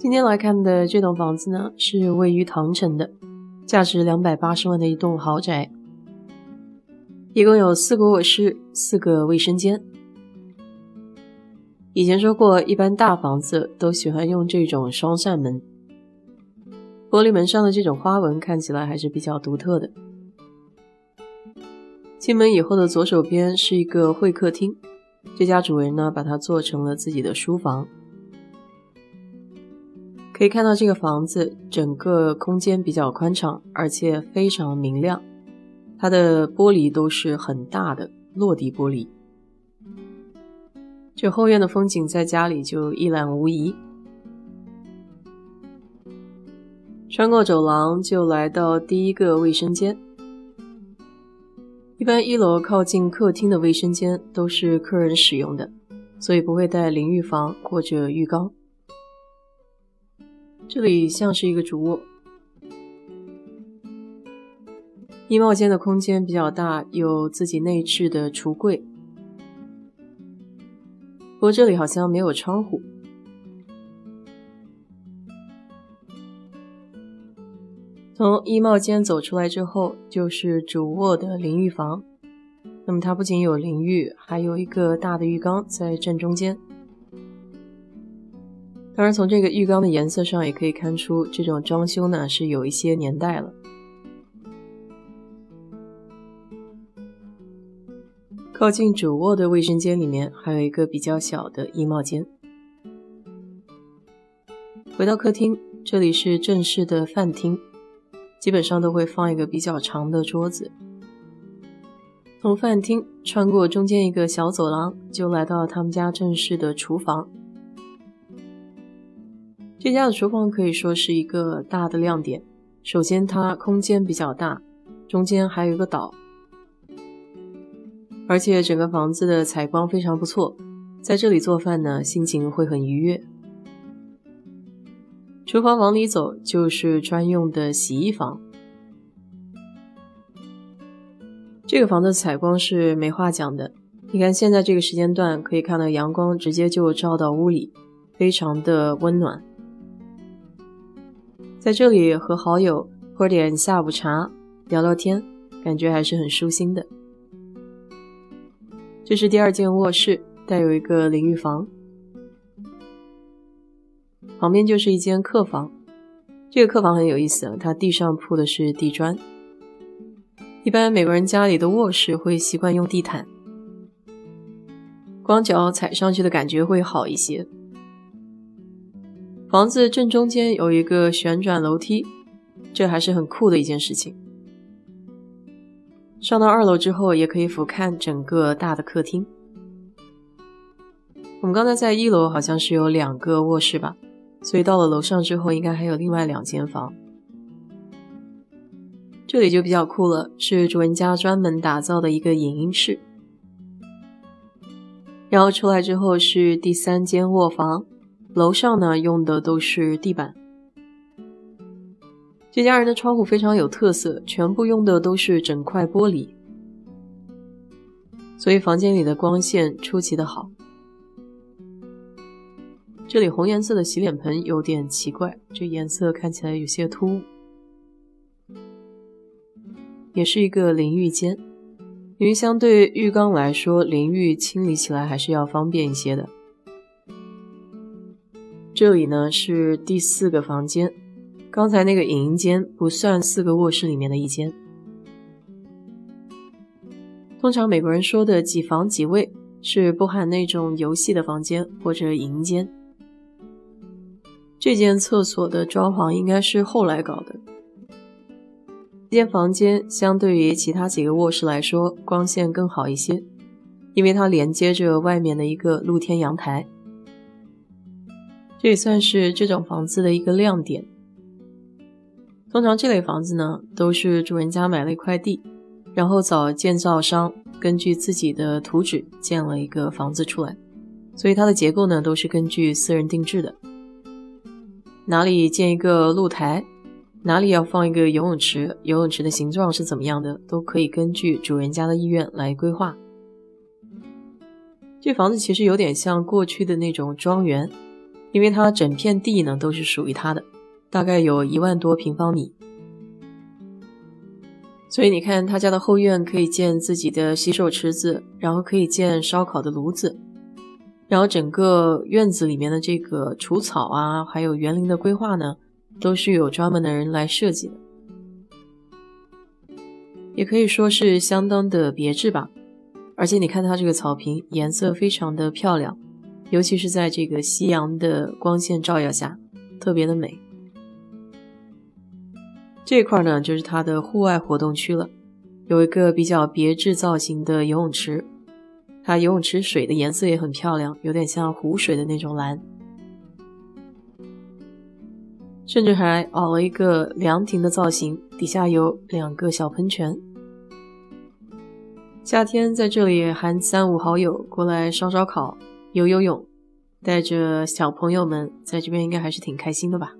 今天来看的这栋房子呢，是位于唐城的，价值两百八十万的一栋豪宅，一共有四个卧室，四个卫生间。以前说过，一般大房子都喜欢用这种双扇门，玻璃门上的这种花纹看起来还是比较独特的。进门以后的左手边是一个会客厅，这家主人呢把它做成了自己的书房。可以看到这个房子整个空间比较宽敞，而且非常明亮。它的玻璃都是很大的落地玻璃。这后院的风景在家里就一览无遗。穿过走廊就来到第一个卫生间。一般一楼靠近客厅的卫生间都是客人使用的，所以不会带淋浴房或者浴缸。这里像是一个主卧，衣帽间的空间比较大，有自己内置的橱柜。不过这里好像没有窗户。从衣帽间走出来之后，就是主卧的淋浴房。那么它不仅有淋浴，还有一个大的浴缸在正中间。当然，从这个浴缸的颜色上也可以看出，这种装修呢是有一些年代了。靠近主卧的卫生间里面还有一个比较小的衣帽间。回到客厅，这里是正式的饭厅，基本上都会放一个比较长的桌子。从饭厅穿过中间一个小走廊，就来到他们家正式的厨房。这家的厨房可以说是一个大的亮点。首先，它空间比较大，中间还有一个岛，而且整个房子的采光非常不错，在这里做饭呢，心情会很愉悦。厨房往里走就是专用的洗衣房。这个房子采光是没话讲的，你看现在这个时间段，可以看到阳光直接就照到屋里，非常的温暖。在这里和好友喝点下午茶，聊聊天，感觉还是很舒心的。这是第二间卧室，带有一个淋浴房，旁边就是一间客房。这个客房很有意思，它地上铺的是地砖。一般美国人家里的卧室会习惯用地毯，光脚踩上去的感觉会好一些。房子正中间有一个旋转楼梯，这还是很酷的一件事情。上到二楼之后，也可以俯瞰整个大的客厅。我们刚才在一楼好像是有两个卧室吧，所以到了楼上之后，应该还有另外两间房。这里就比较酷了，是主人家专门打造的一个影音室。然后出来之后是第三间卧房。楼上呢用的都是地板。这家人的窗户非常有特色，全部用的都是整块玻璃，所以房间里的光线出奇的好。这里红颜色的洗脸盆有点奇怪，这颜色看起来有些突兀。也是一个淋浴间，因为相对浴缸来说，淋浴清理起来还是要方便一些的。这里呢是第四个房间，刚才那个影音间不算四个卧室里面的一间。通常美国人说的几房几卫是不含那种游戏的房间或者影音间。这间厕所的装潢应该是后来搞的。这间房间相对于其他几个卧室来说，光线更好一些，因为它连接着外面的一个露天阳台。这也算是这种房子的一个亮点。通常这类房子呢，都是主人家买了一块地，然后找建造商根据自己的图纸建了一个房子出来，所以它的结构呢都是根据私人定制的。哪里建一个露台，哪里要放一个游泳池，游泳池的形状是怎么样的，都可以根据主人家的意愿来规划。这房子其实有点像过去的那种庄园。因为它整片地呢都是属于他的，大概有一万多平方米。所以你看，他家的后院可以建自己的洗手池子，然后可以建烧烤的炉子，然后整个院子里面的这个除草啊，还有园林的规划呢，都是有专门的人来设计的，也可以说是相当的别致吧。而且你看它这个草坪颜色非常的漂亮，尤其是在这个夕阳的光线照耀下，特别的美。这块呢，就是它的户外活动区了，有一个比较别致造型的游泳池，它游泳池水的颜色也很漂亮，有点像湖水的那种蓝，甚至还凹了一个凉亭的造型，底下有两个小喷泉。夏天在这里喊三五好友过来烧烧烤、游游泳，带着小朋友们在这边应该还是挺开心的吧。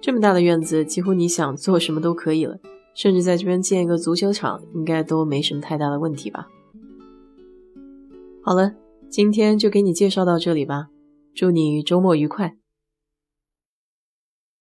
这么大的院子，几乎你想做什么都可以了，甚至在这边建一个足球场，应该都没什么太大的问题吧。好了，今天就给你介绍到这里吧，祝你周末愉快。